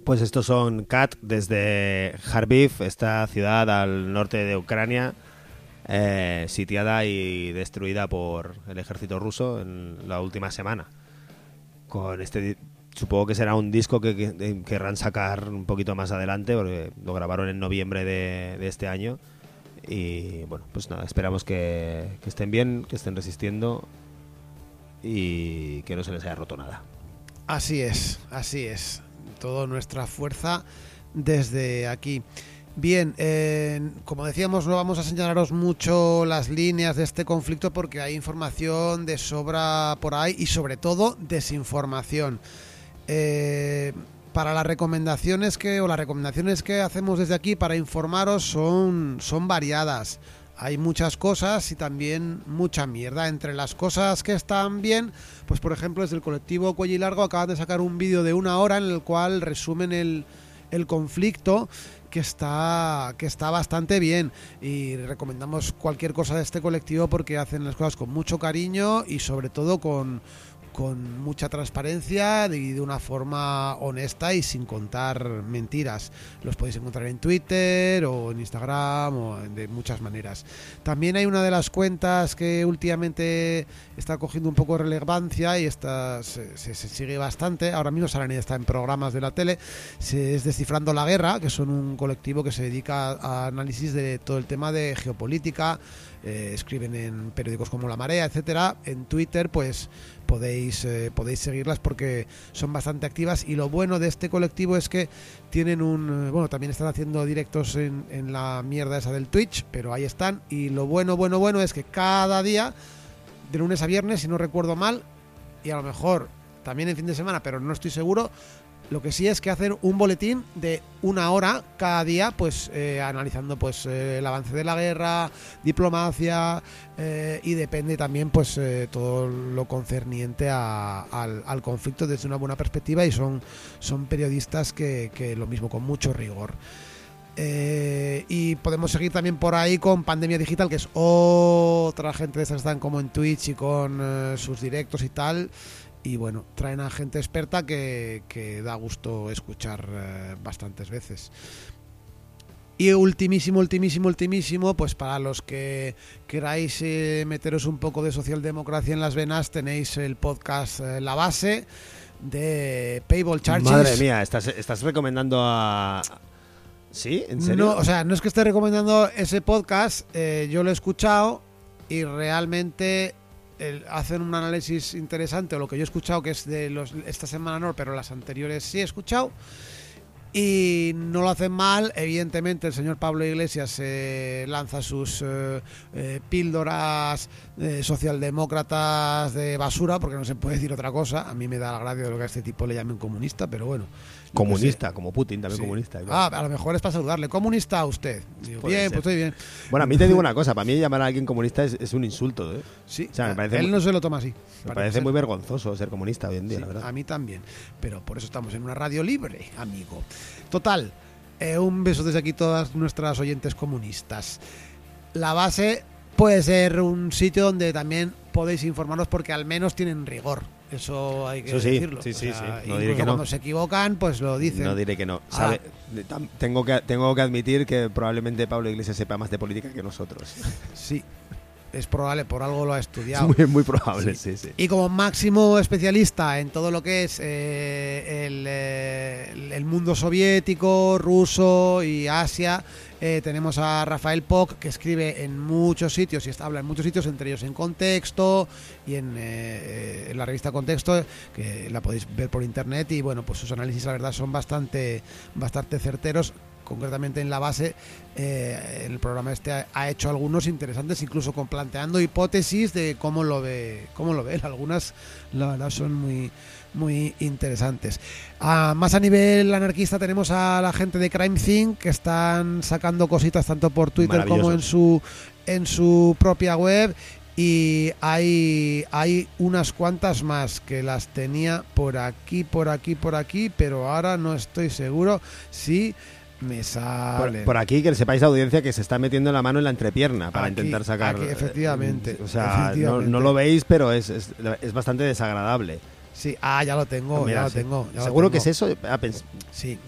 Pues estos son Kat desde Kharkiv, esta ciudad al norte de Ucrania, eh, sitiada y destruida por el ejército ruso en la última semana. Con este, supongo que será un disco que, que- querrán sacar un poquito más adelante, porque lo grabaron en noviembre de, este año. Y bueno, pues nada, esperamos que estén bien, que estén resistiendo y que no se les haya roto nada. Así es, así es. Toda nuestra fuerza desde aquí. Bien, eh, como decíamos, no vamos a señalaros mucho las líneas de este conflicto porque hay información de sobra por ahí y sobre todo desinformación. Eh, para las recomendaciones que o las recomendaciones que hacemos desde aquí para informaros son son variadas. Hay muchas cosas y también mucha mierda. Entre las cosas que están bien, pues por ejemplo desde el colectivo Cuello y Largo acaban de sacar un vídeo de una hora en el cual resumen el, el conflicto que está que está bastante bien y recomendamos cualquier cosa de este colectivo porque hacen las cosas con mucho cariño y sobre todo con con mucha transparencia y de una forma honesta y sin contar mentiras. Los podéis encontrar en Twitter o en Instagram o de muchas maneras. También hay una de las cuentas que últimamente está cogiendo un poco de relevancia y está, se, se- sigue bastante. Ahora mismo Sarani está en programas de la tele. Se es Descifrando la Guerra, que son un colectivo que se dedica a análisis de todo el tema de geopolítica. Eh, escriben en periódicos como La Marea, etcétera. En Twitter, pues podéis, eh, podéis seguirlas porque son bastante activas y lo bueno de este colectivo es que tienen un... eh, Bueno, también están haciendo directos en, en la mierda esa del Twitch, pero ahí están y lo bueno, bueno, bueno es que cada día, de lunes a viernes, si no recuerdo mal, y a lo mejor también en fin de semana, pero no estoy seguro, lo que sí es que hacen un boletín de una hora cada día, pues eh, analizando pues eh, el avance de la guerra, diplomacia eh, y depende también pues todo lo concerniente a- al, conflicto desde una buena perspectiva y son, son periodistas que, lo mismo con mucho rigor. Y podemos seguir también por ahí con Pandemia Digital, que es otra gente de esas que están como en Twitch y con sus directos y tal. Y bueno, traen a gente experta que, que da gusto escuchar eh, bastantes veces. Y ultimísimo, ultimísimo, ultimísimo, pues para los que queráis eh, meteros un poco de socialdemocracia en las venas, tenéis el podcast eh, La Base de Payball Charges. Madre mía, ¿estás, estás recomendando a... ¿Sí? ¿En serio? No, o sea, no es que esté recomendando ese podcast, yo lo he escuchado y realmente el- hacen un análisis interesante, o lo que yo he escuchado, que es de los, esta semana no, pero las anteriores sí he escuchado. Y no lo hacen mal, evidentemente el señor Pablo Iglesias eh, lanza sus eh, eh, píldoras eh, socialdemócratas de basura, porque no se puede decir otra cosa. A mí me da la gracia de lo que a este tipo le llamen comunista, pero bueno. Comunista, como Putin, también Sí. comunista. Ah, a lo mejor es para saludarle. ¿Comunista a usted? Digo, bien, ser. pues estoy bien. Bueno, a mí te digo una cosa, para mí llamar a alguien comunista es, es un insulto, ¿eh? Sí, O sea, me parece él muy- no se lo toma así. Me parece ser. muy vergonzoso ser comunista hoy en día, Sí, la verdad. A mí también. Pero por eso estamos en una radio libre, amigo. Total, eh, un beso desde aquí a todas nuestras oyentes comunistas. La base puede ser un sitio donde también podéis informaros porque al menos tienen rigor. Eso hay que Eso sí, decirlo. sí, O sí, sea, sí. No diré que no. cuando se equivocan, pues lo dicen. No diré que no. Ah. Sabe- tengo, que, tengo que admitir que probablemente Pablo Iglesias sepa más de política que nosotros. Sí, es probable, por algo lo ha Es estudiado. muy, muy probable, sí, sí. Y como máximo especialista en todo lo que es eh, el, eh, el mundo soviético, ruso y Asia, eh, tenemos a Rafael Poc, que escribe en muchos sitios y habla en muchos sitios, entre ellos en Contexto y en, eh, en la revista Contexto, que la podéis ver por internet. Y bueno, pues sus análisis, la verdad, son bastante, bastante certeros. Concretamente en la base, eh, el programa este ha, ha hecho algunos interesantes, incluso con planteando hipótesis de cómo lo ve, cómo lo ve. Algunas, la verdad, son muy, muy interesantes. Ah, más a nivel anarquista tenemos a la gente de Crime Think que están sacando cositas tanto por Twitter como en su en su propia web y hay hay unas cuantas más que las tenía por aquí, por aquí, por aquí, pero ahora no estoy seguro si me sale. por aquí, que sepáis, audiencia, que se está metiendo la mano en la entrepierna para Aquí- intentar sacar. aquí, efectivamente, eh, O sea, efectivamente. No, no lo veis, pero es, es, es bastante desagradable. Sí, ah, ya lo tengo, Mira, ya lo sí. tengo. ya lo Seguro que es eso. Ah. Sí.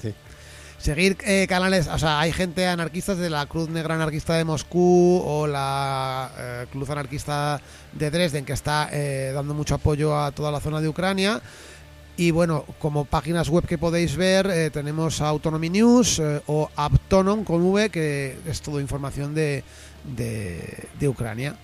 Seguir eh, canales, o sea, hay gente anarquistas de la Cruz Negra Anarquista de Moscú o la eh, Cruz Anarquista de Dresden que está eh, dando mucho apoyo a toda la zona de Ucrania. Y bueno, como páginas web que podéis ver, eh, tenemos Autonomy News eh, o Aptonom con V, que es todo información de, de, de Ucrania.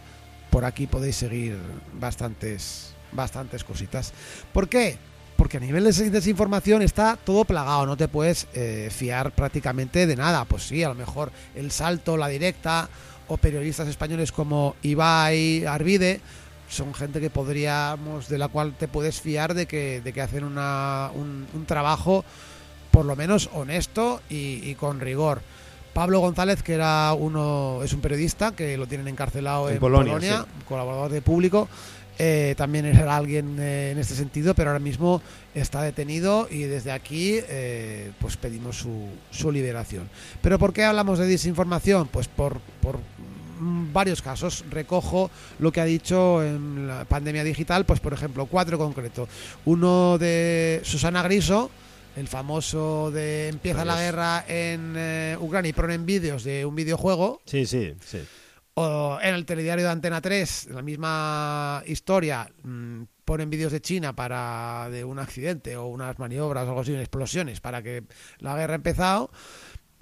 Por aquí podéis seguir bastantes, bastantes cositas. ¿Por qué? Porque a nivel de des- desinformación está todo plagado, no te puedes eh, fiar prácticamente de nada. Pues sí, a lo mejor el salto, la directa, o periodistas españoles como Ibai, Arvide, son gente que podríamos, de la cual te puedes fiar de que, de que hacen una, un, un trabajo por lo menos honesto y, y con rigor. Pablo González, que era uno, es un periodista que lo tienen encarcelado En en, Polonia, Polonia, colaborador de público. eh, también era alguien eh, en este sentido, pero ahora mismo está detenido y desde aquí eh, pues pedimos su, su liberación. ¿Pero por qué hablamos de desinformación? Pues por, por varios casos. Recojo lo que ha dicho en la pandemia digital, pues por ejemplo, cuatro concretos. Uno de Susana Griso, el famoso de empieza la guerra en eh, Ucrania y ponen vídeos de un videojuego. Sí, sí, sí. O en el telediario de Antena 3, la misma historia, mm, ponen vídeos de China para de un accidente o unas maniobras o algo así, explosiones para que la guerra ha empezado.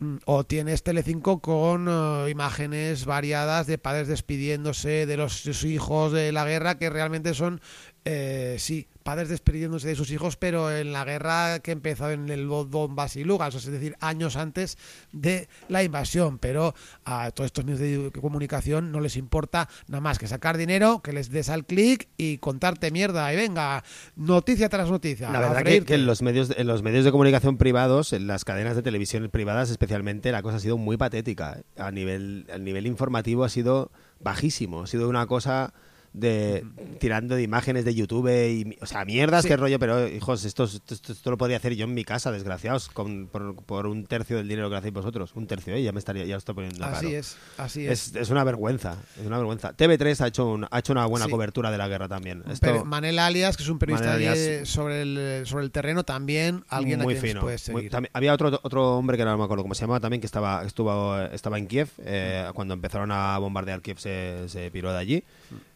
Mm, O tienes Telecinco con eh, imágenes variadas de padres despidiéndose de los sus hijos de la guerra que realmente son, eh, sí, padres despidiéndose de sus hijos, pero en la guerra que empezó en el Donbass y Lugansk, es decir, años antes de la invasión. Pero a todos estos medios de comunicación no les importa nada más que sacar dinero, que les des al clic y contarte mierda. Y venga, noticia tras noticia. La verdad que, que en los medios en los medios de comunicación privados, en las cadenas de televisión privadas especialmente, la cosa ha sido muy patética. A nivel, a nivel informativo ha sido bajísimo. Ha sido una cosa de tirando de imágenes de YouTube y o sea mierdas Sí. qué rollo pero hijos esto, esto, esto- esto lo podría hacer yo en mi casa desgraciados con, por, por un tercio del dinero que hacéis vosotros un tercio ¿eh? ya me estaría ya os estoy poniendo Así caro. es, así es. es, es una vergüenza es una vergüenza TV3 ha hecho un- ha hecho una buena Sí. cobertura de la guerra también Esto- Manel Alias, que es un periodista de- sobre, el, sobre el terreno, también alguien muy a quien fino. muy- también- había otro otro hombre que no me acuerdo cómo se llamaba también que estaba estuvo estaba en Kiev eh, cuando empezaron a bombardear Kiev se, se piró de allí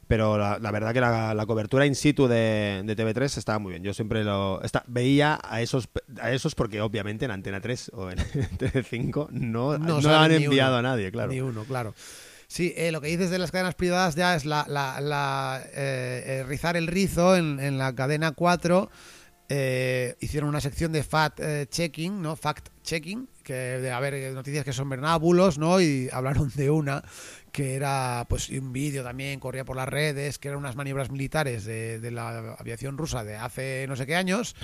pero la, la verdad que la, la cobertura in situ de, de TV3 estaba muy bien yo siempre lo esta- veía a esos a esos porque obviamente en Antena 3 o en TV5 no, no, han enviado uno, a nadie claro Ni uno, claro. Sí, eh, lo que dices de las cadenas privadas ya es la, la- la, eh, eh, rizar el rizo en, en la cadena 4. eh, hicieron una sección de fact eh, checking, ¿no? Fact checking, que de haber eh, noticias que son verdad, bulos, ¿no? Y hablaron de una que era pues un vídeo también, corría por las redes, que eran unas maniobras militares de, de la aviación rusa de hace no sé qué años.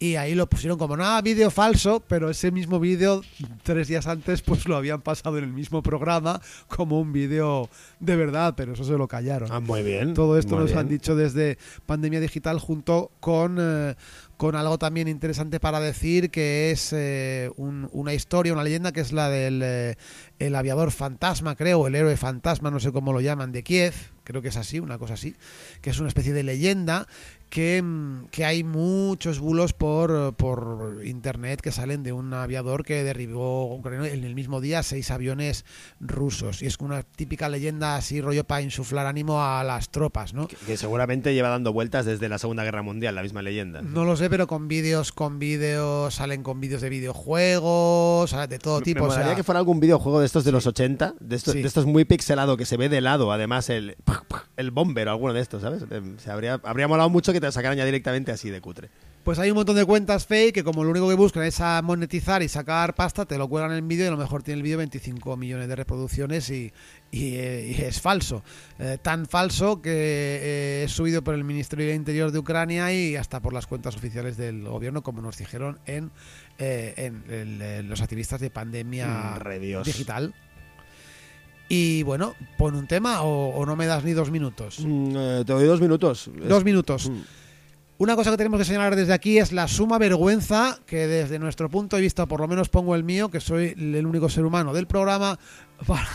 Y ahí lo pusieron como nada, vídeo falso, pero ese mismo vídeo, tres días antes, pues lo habían pasado en el mismo programa como un vídeo de verdad, pero eso se lo callaron. Ah, muy bien Todo esto nos bien. han dicho desde Pandemia Digital junto con, eh, con algo también interesante para decir que es eh, un- una historia, una leyenda que es la del eh, el aviador fantasma, creo, el héroe fantasma, no sé cómo lo llaman, de Kiev, creo que es así, una cosa así, que es una especie de leyenda que, mm, que hay muchos bulos por, por internet que salen de un aviador que derribó en el mismo día seis aviones rusos. Y es una típica leyenda así, rollo para insuflar ánimo a las tropas, ¿no? que, que seguramente lleva dando vueltas desde la Segunda Guerra Mundial la misma leyenda No lo sé, pero con vídeos, con vídeos, salen con vídeos de videojuegos, de todo tipo. Me o sea, que fuera algún videojuego de estos de los 80, de estos, Sí. de estos muy pixelado, que se ve de lado, además, el, el bomber o alguno de estos, ¿sabes? Eh, Se habría, habría molado mucho que te sacaran ya directamente así de cutre. Pues hay un montón de cuentas fake que como lo único que buscan es a monetizar y sacar pasta, te lo cuelgan en el vídeo y a lo mejor tiene el vídeo 25 millones de reproducciones y, y, y es falso. Eh, tan falso que eh, es subido por el Ministerio del Interior de Ucrania y hasta por las cuentas oficiales del gobierno, como nos dijeron en, eh, en el- eh, los activistas de pandemia Mm, digital. Y bueno, pon un tema o, o no me das ni dos minutos. Mm, te doy dos minutos. Dos minutos. Mm. Una cosa que tenemos que señalar desde aquí es la suma vergüenza que desde nuestro punto de vista, por lo menos pongo el mío, que soy el único ser humano del programa, para...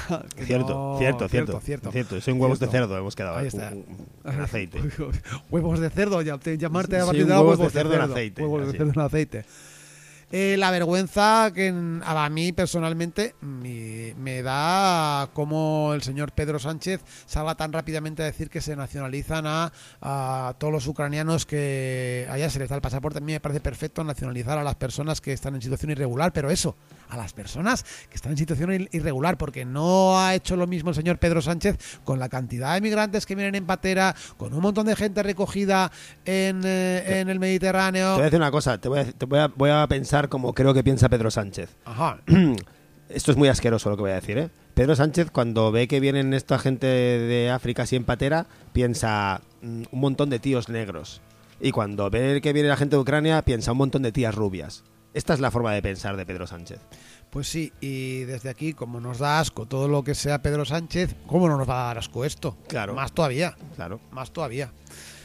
Cierto, No, cierto, cierto, cierto, cierto. Soy un huevos de cerdo, hemos quedado. Ahí está. un- un- un aceite. huevos de cerdo, ya- llamarte a partir de huevos huevos de cerdo en aceite, Huevos de cerdo en aceite. Eh, la vergüenza que a mí personalmente me, me da como el señor Pedro Sánchez salga tan rápidamente a decir que se nacionalizan a, a todos los ucranianos que allá se les da el pasaporte. A mí me parece perfecto nacionalizar a las personas que están en situación irregular, pero eso, a las personas que están en situación ir- irregular, porque no ha hecho lo mismo el señor Pedro Sánchez con la cantidad de migrantes que vienen en patera, con un montón de gente recogida en, eh, en el Mediterráneo. Te voy a decir una cosa, te voy a, te voy a, voy a pensar como creo que piensa Pedro Sánchez. Ajá. Esto es muy asqueroso lo que voy a decir, ¿eh? Pedro Sánchez, cuando ve que vienen esta gente de África así en patera, piensa mm, un montón de tíos negros. Y cuando ve que viene la gente de Ucrania, piensa un montón de tías rubias. Esta es la forma de pensar de Pedro Sánchez. Pues sí, y desde aquí, como nos da asco todo lo que sea Pedro Sánchez, ¿cómo no nos va a dar asco esto? Claro. Más todavía, Claro. más todavía.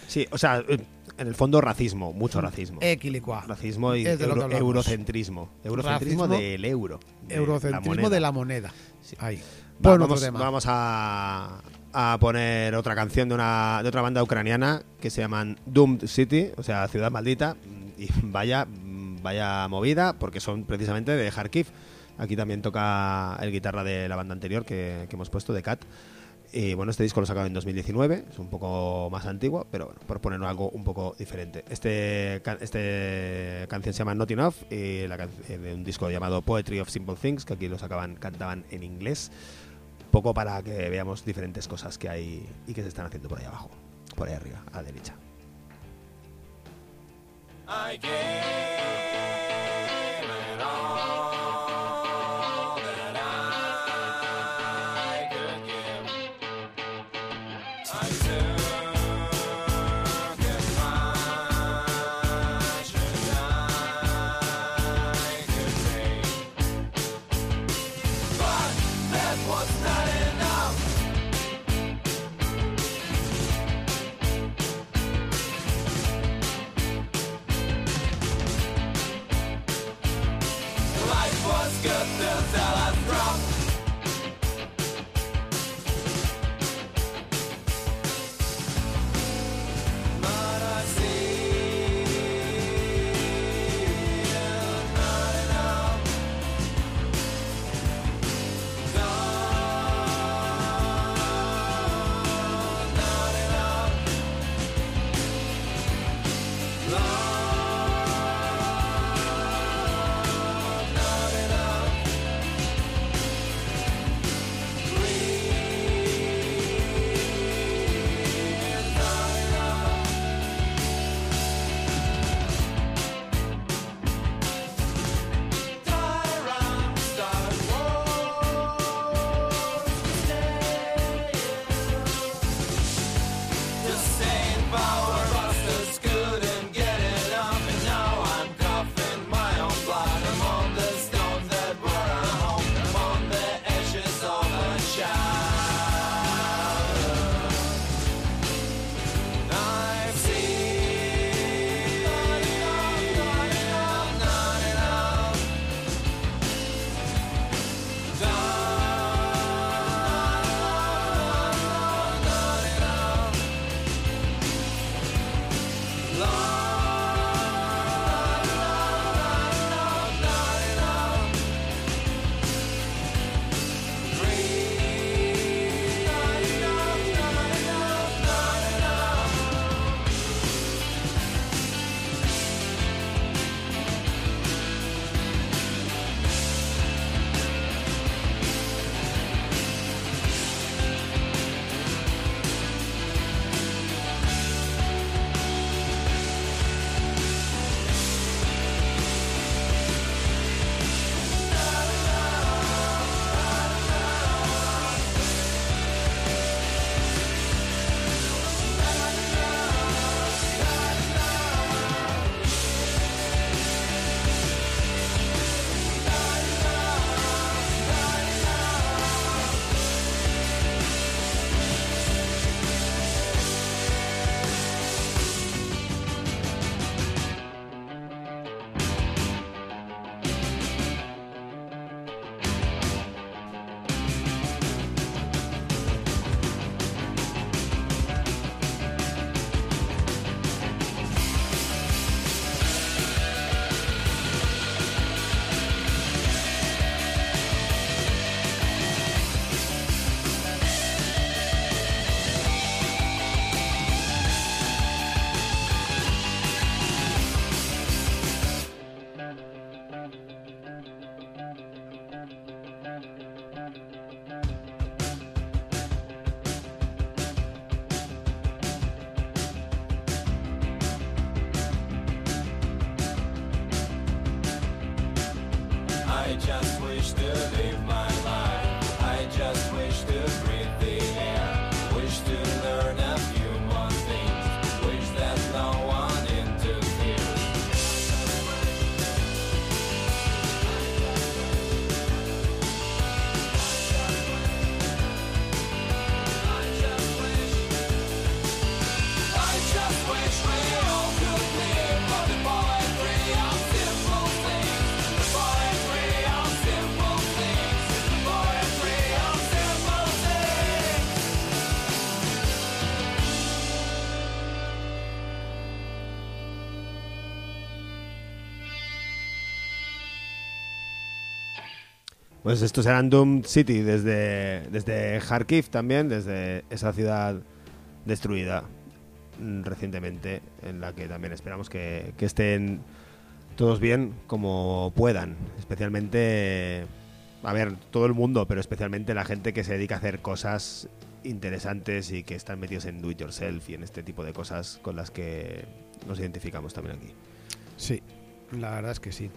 Sí, o sea, eh, en el fondo racismo, mucho racismo. Equilicua. Racismo y euro- eurocentrismo. Eurocentrismo Racismo, del euro. de Eurocentrismo de la moneda. Sí. Ahí. Va- vamos a, a poner otra canción de, una, de otra banda ucraniana que se llaman Doomed City, o sea, Ciudad Maldita. Y vaya, vaya movida, porque son precisamente de Kharkiv. Aquí también toca el guitarra de la banda anterior que, hemos puesto, de Cat. Y bueno, este disco lo sacaron en 2019, es un poco más antiguo, pero bueno, por poner algo un poco diferente. Este, este canción se llama Not Enough y eh, de un disco llamado Poetry of Simple Things, que aquí lo sacaban, cantaban en inglés, poco para que veamos diferentes cosas que hay y que se están haciendo por ahí abajo, por ahí arriba, a la derecha. wish I could give. I alone. Pues estos eran Doom City desde, desde Kharkiv también, desde esa ciudad destruida mm, recientemente, en la que también esperamos que, que estén todos bien como puedan. Especialmente, a ver, todo el mundo, pero especialmente la gente que se dedica a hacer cosas interesantes y que están metidos en do it yourself y en este tipo de cosas con las que nos identificamos también aquí. Sí, la verdad es que sí.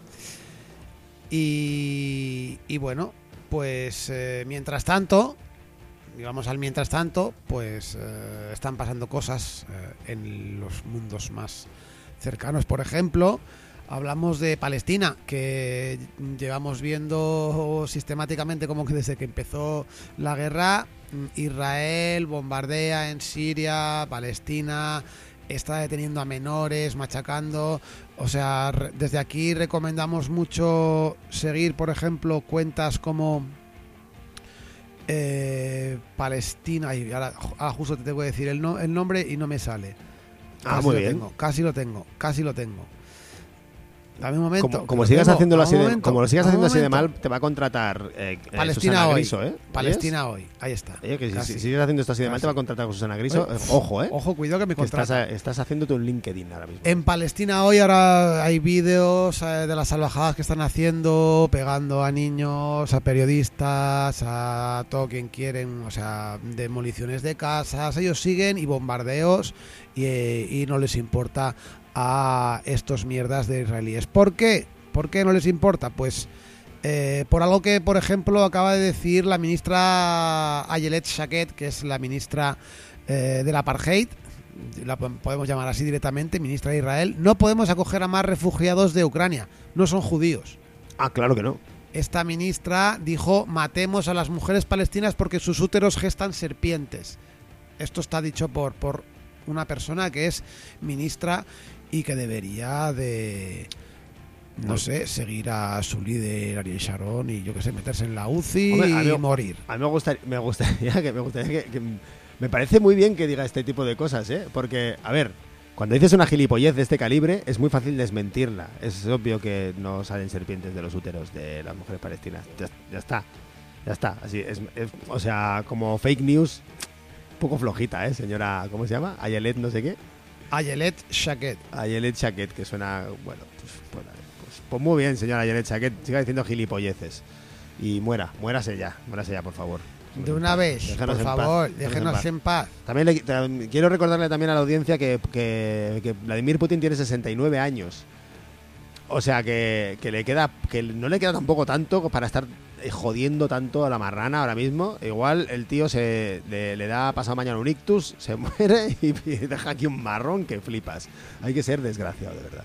Y, y bueno, pues eh, mientras tanto, digamos al mientras tanto, pues eh, están pasando cosas eh, en los mundos más cercanos. Por ejemplo, hablamos de Palestina, que llevamos viendo sistemáticamente como que desde que empezó la guerra, mm, Israel bombardea en Siria, Palestina, está deteniendo a menores, machacando. O sea, desde aquí recomendamos mucho seguir, por ejemplo, cuentas como eh, Palestina. Y ahora, ahora justo te tengo que decir el, no- el nombre y no me sale. Ah, Casi muy lo bien. tengo, casi lo tengo, casi lo tengo. Dame un momento. Como, sigas haciéndolo así de, como lo sigas haciendo así de mal, te va a contratar eh, eh, Palestina Susana hoy. Griso, ¿eh? Palestina hoy. Ahí está. Oye, que si, sigues haciendo esto así de mal, te va a contratar con Susana Griso. Oye, ojo, ¿eh? Ojo, cuidado que me que estás, estás haciéndote un LinkedIn ahora mismo. En Palestina hoy ahora hay vídeos eh, de las salvajadas que están haciendo, pegando a niños, a periodistas, a todo quien quieren, o sea, demoliciones de casas. Ellos siguen y bombardeos y, y no les importa a estos mierdas de israelíes. ¿Por qué? ¿Por qué no les importa? Pues eh, por algo que, por ejemplo, acaba de decir la ministra Ayelet Shaked, que es la ministra eh, del apartheid, la po- podemos llamar así directamente, ministra de Israel, no podemos acoger a más refugiados de Ucrania, no son judíos. Ah, claro que no. Esta ministra dijo, matemos a las mujeres palestinas porque sus úteros gestan serpientes. Esto está dicho por, por una persona que es ministra y que debería de, no sé, seguir a su líder Ariel Sharon y yo que sé, meterse en la UCI Hombre, a mí- y morir. A mí me gustaría, me gustaría que me gustaría que, que- me parece muy bien que diga este tipo de cosas, ¿eh? Porque, a ver, cuando dices una gilipollez de este calibre, es muy fácil desmentirla. Es obvio que no salen serpientes de los úteros de las mujeres palestinas. Ya, ya está. Ya está. Así es, es- o sea, como fake news, un poco flojita, ¿eh, señora? ¿Cómo se llama? Ayelet no sé qué. Ayelet Shaked. Ayelet Chaquet, que suena, bueno, pues, pues, pues- pues muy bien, señora Ayelet Chaquet, siga diciendo gilipolleces. Y muera, muérase ya, muérase ya, por favor. De una vez, Déjanos por favor, en déjenos paz. en paz. También le- tam- quiero recordarle también a la audiencia que, que- que Vladimir Putin tiene 69 años. O sea que, que le queda que no le queda tampoco tanto para estar jodiendo tanto a la marrana ahora mismo. Igual el tío se le, da pasado mañana un ictus, se muere y, deja aquí un marrón que flipas. Hay que ser desgraciado, de verdad.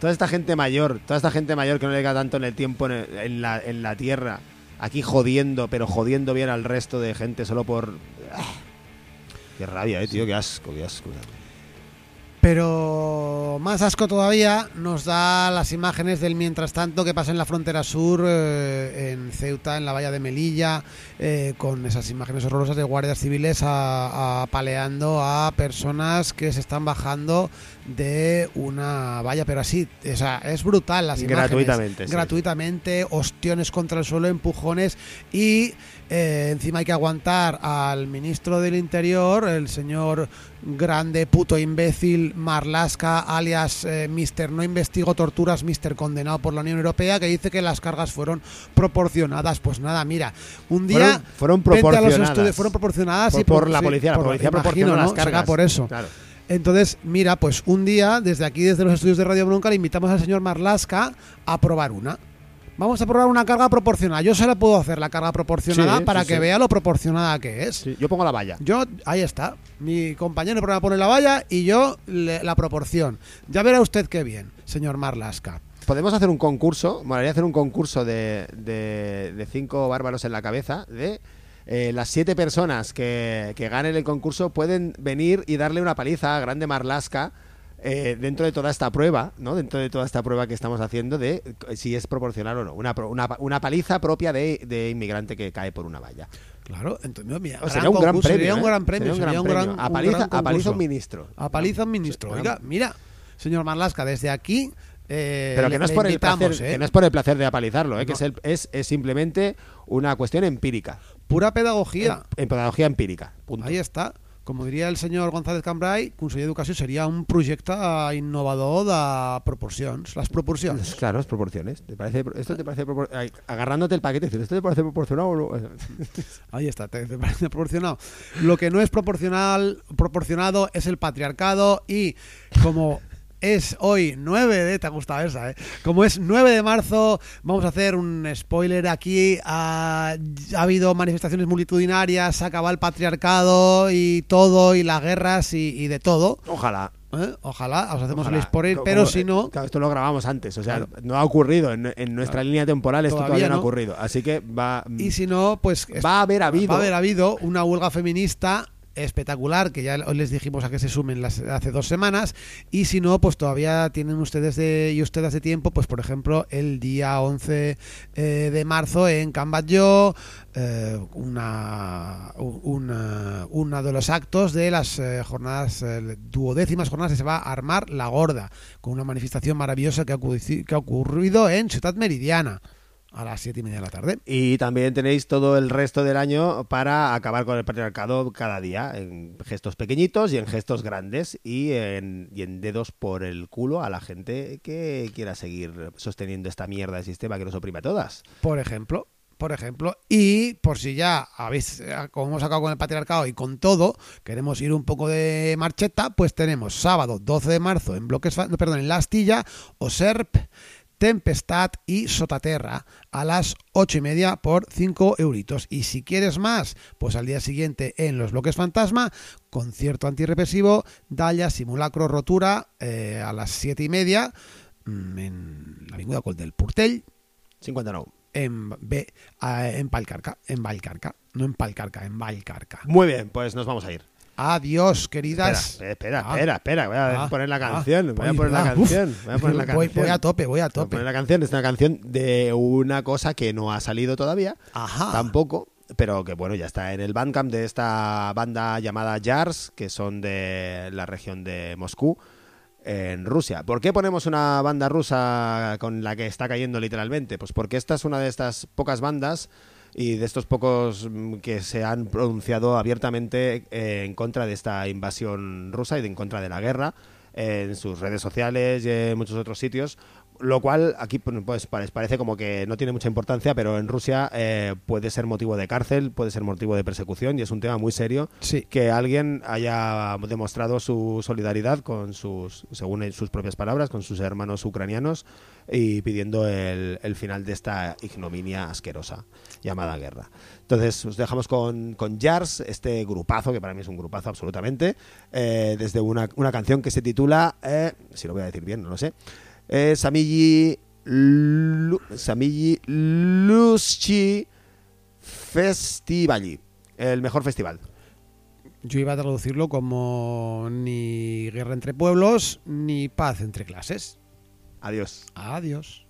Toda esta gente mayor, toda esta gente mayor que no le queda tanto en el tiempo en la tierra, aquí jodiendo, pero jodiendo bien al resto de gente solo por... ¡Ah! Qué rabia, eh, tío, qué asco, qué asco. Pero más asco todavía nos da las imágenes del mientras tanto que pasa en la frontera sur, eh, en Ceuta, en la valla de Melilla, eh, con esas imágenes horrorosas de guardias civiles a- apaleando a personas que se están bajando de una valla, pero así, o sea, es brutal las imágenes. Gratuitamente, sí. Gratuitamente, ostiones contra el suelo, empujones y eh, encima hay que aguantar al ministro del Interior, el señor grande, puto imbécil, Marlaska, alias eh, Mister No Investigo Torturas, Mister Condenado por la Unión Europea, que dice que las cargas fueron proporcionadas. Pues nada, mira, un día... Fueron- a los proporcionadas. estudios, fueron proporcionadas por, y por la sí, policía, la por- policía imagino, proporcionó ¿no? las cargas. por eso. Claro. Entonces, mira, pues un día, desde aquí, desde los estudios de Radio Bronca, le invitamos al señor Marlaska a probar una. Vamos a probar una carga proporcionada. Yo se la puedo hacer la carga proporcionada Sí, para sí, que sí. vea lo proporcionada que es. Yo pongo la valla. Yo, ahí está. Mi compañero de programa pone la valla y yo le- la proporción. Ya verá usted qué bien, señor Marlasca. Podemos hacer un concurso, molaría hacer un concurso de, de, de cinco bárbaros en la cabeza, de eh, las siete personas que, que ganen el concurso pueden venir y darle una paliza a Grande Marlasca eh, dentro de toda esta prueba, ¿no? Dentro de toda esta prueba que estamos haciendo de eh, si es proporcional o no. Una, una, una paliza propia de, de inmigrante que cae por una valla. Claro, entonces, mira, O sería un gran premio. Sería un ¿eh? gran premio. Sería un gran un premio. A un paliza, a paliza un ministro. A paliza un ministro. Oiga, mira, señor Marlasca, desde aquí. eh, Pero que no, es por el placer, ¿eh? que no es por el placer de apalizarlo, ¿eh? que es, el- es, es simplemente una cuestión empírica. Pura pedagogía. En, en pedagogía empírica. Punto. Ahí està. Com diria el senyor González Cambrai, conseller d'Educació seria un projecte innovador de proporcions. Les proporcions. Pues Claro, es proporciones. ¿Te parece, ¿Esto te parece agarrándote el paquete? ¿Esto te parece proporcionado o no? Ahí está, te, te parece proporcionado. Lo que no es proporcional, proporcionado es el patriarcado y como es hoy 9 de... Te ha gustado esa, ¿eh? Como es 9 de marzo, vamos a hacer un spoiler aquí. Ha, ha habido manifestaciones multitudinarias, se acaba el patriarcado y todo, y las guerras y, y de todo. Ojalá. ¿eh? Ojalá, os hacemos ojalá. el spoiler, pero como- si no... claro, esto lo grabamos antes. O sea, Claro. no ha ocurrido. En, en nuestra línea temporal esto Todavía todavía no ha no. ocurrido. Así que va. Y si no, pues es- Va a haber habido- va a haber habido una huelga feminista espectacular que ya les dijimos a que se sumen las, hace dos semanas y si no pues todavía tienen ustedes de, y ustedes de tiempo pues por ejemplo el día 11 eh, de marzo en Batlló eh, una, una uno de los actos de las eh, jornadas eh, duodécimas jornadas que se va a armar la gorda con una manifestación maravillosa que ha ocurrido en Ciudad Meridiana a las siete y media de la tarde Y también tenéis todo el resto del año para acabar con el patriarcado cada día, en gestos pequeñitos y en gestos grandes y en, y en dedos por el culo a la gente que quiera seguir sosteniendo esta mierda de sistema que nos oprime a todas. por ejemplo. Por ejemplo, y por si ya habéis, como hemos acabado con el patriarcado y con todo, queremos ir un poco de marcheta, pues tenemos sábado 12 de marzo en bloques, perdón, en La Astilla, Oserp, Tempestad y Sotaterra a las ocho y media por 5 euritos. Y si quieres más, pues al día siguiente en los bloques fantasma, concierto antirrepresivo, Dalla, simulacro, rotura eh, a las siete y media mm, en la Avinguda Col del Portell, 59. en, B, en Palcarca, en Valcarca, no en Palcarca, en Valcarca. Muy bien, pues nos vamos a ir. Adiós, queridas. espera, Ah. espera, espera. Voy a Ah, poner la ah, canción. voy a poner la canción. uf. Voy a poner la canción. voy a tope, voy a Voy a tope. poner la canción. Es una canción de una cosa que no ha salido todavía. Ajá. Tampoco. Pero que bueno, ya está en el Bandcamp de esta banda llamada Jars, que son de la región de Moscú, en Rusia. ¿Por qué ponemos una banda rusa con la que está cayendo literalmente? Pues porque esta es una de estas pocas bandas y de estos pocos mm, que se han pronunciado abiertamente eh, en contra de esta invasión rusa y de en contra de la guerra eh, en sus redes sociales y en muchos otros sitios. Lo cual aquí pues pare- parece como que no tiene mucha importancia, pero en Rusia eh, puede ser motivo de cárcel, puede ser motivo de persecución y es un tema muy serio Sí. que alguien haya demostrado su solidaridad con sus, según sus propias palabras, con sus hermanos ucranianos y pidiendo el, el final de esta ignominia asquerosa llamada guerra. Entonces, os dejamos con, con Jars, este grupazo, que para mí es un grupazo absolutamente, eh, desde una, una canción que se titula, eh, si lo voy a decir bien, no lo sé, eh, Samiji, Lu- Samiji Luschi Festivali, el mejor festival. Yo iba a traducirlo como ni guerra entre pueblos ni paz entre clases. Adiós. Adiós.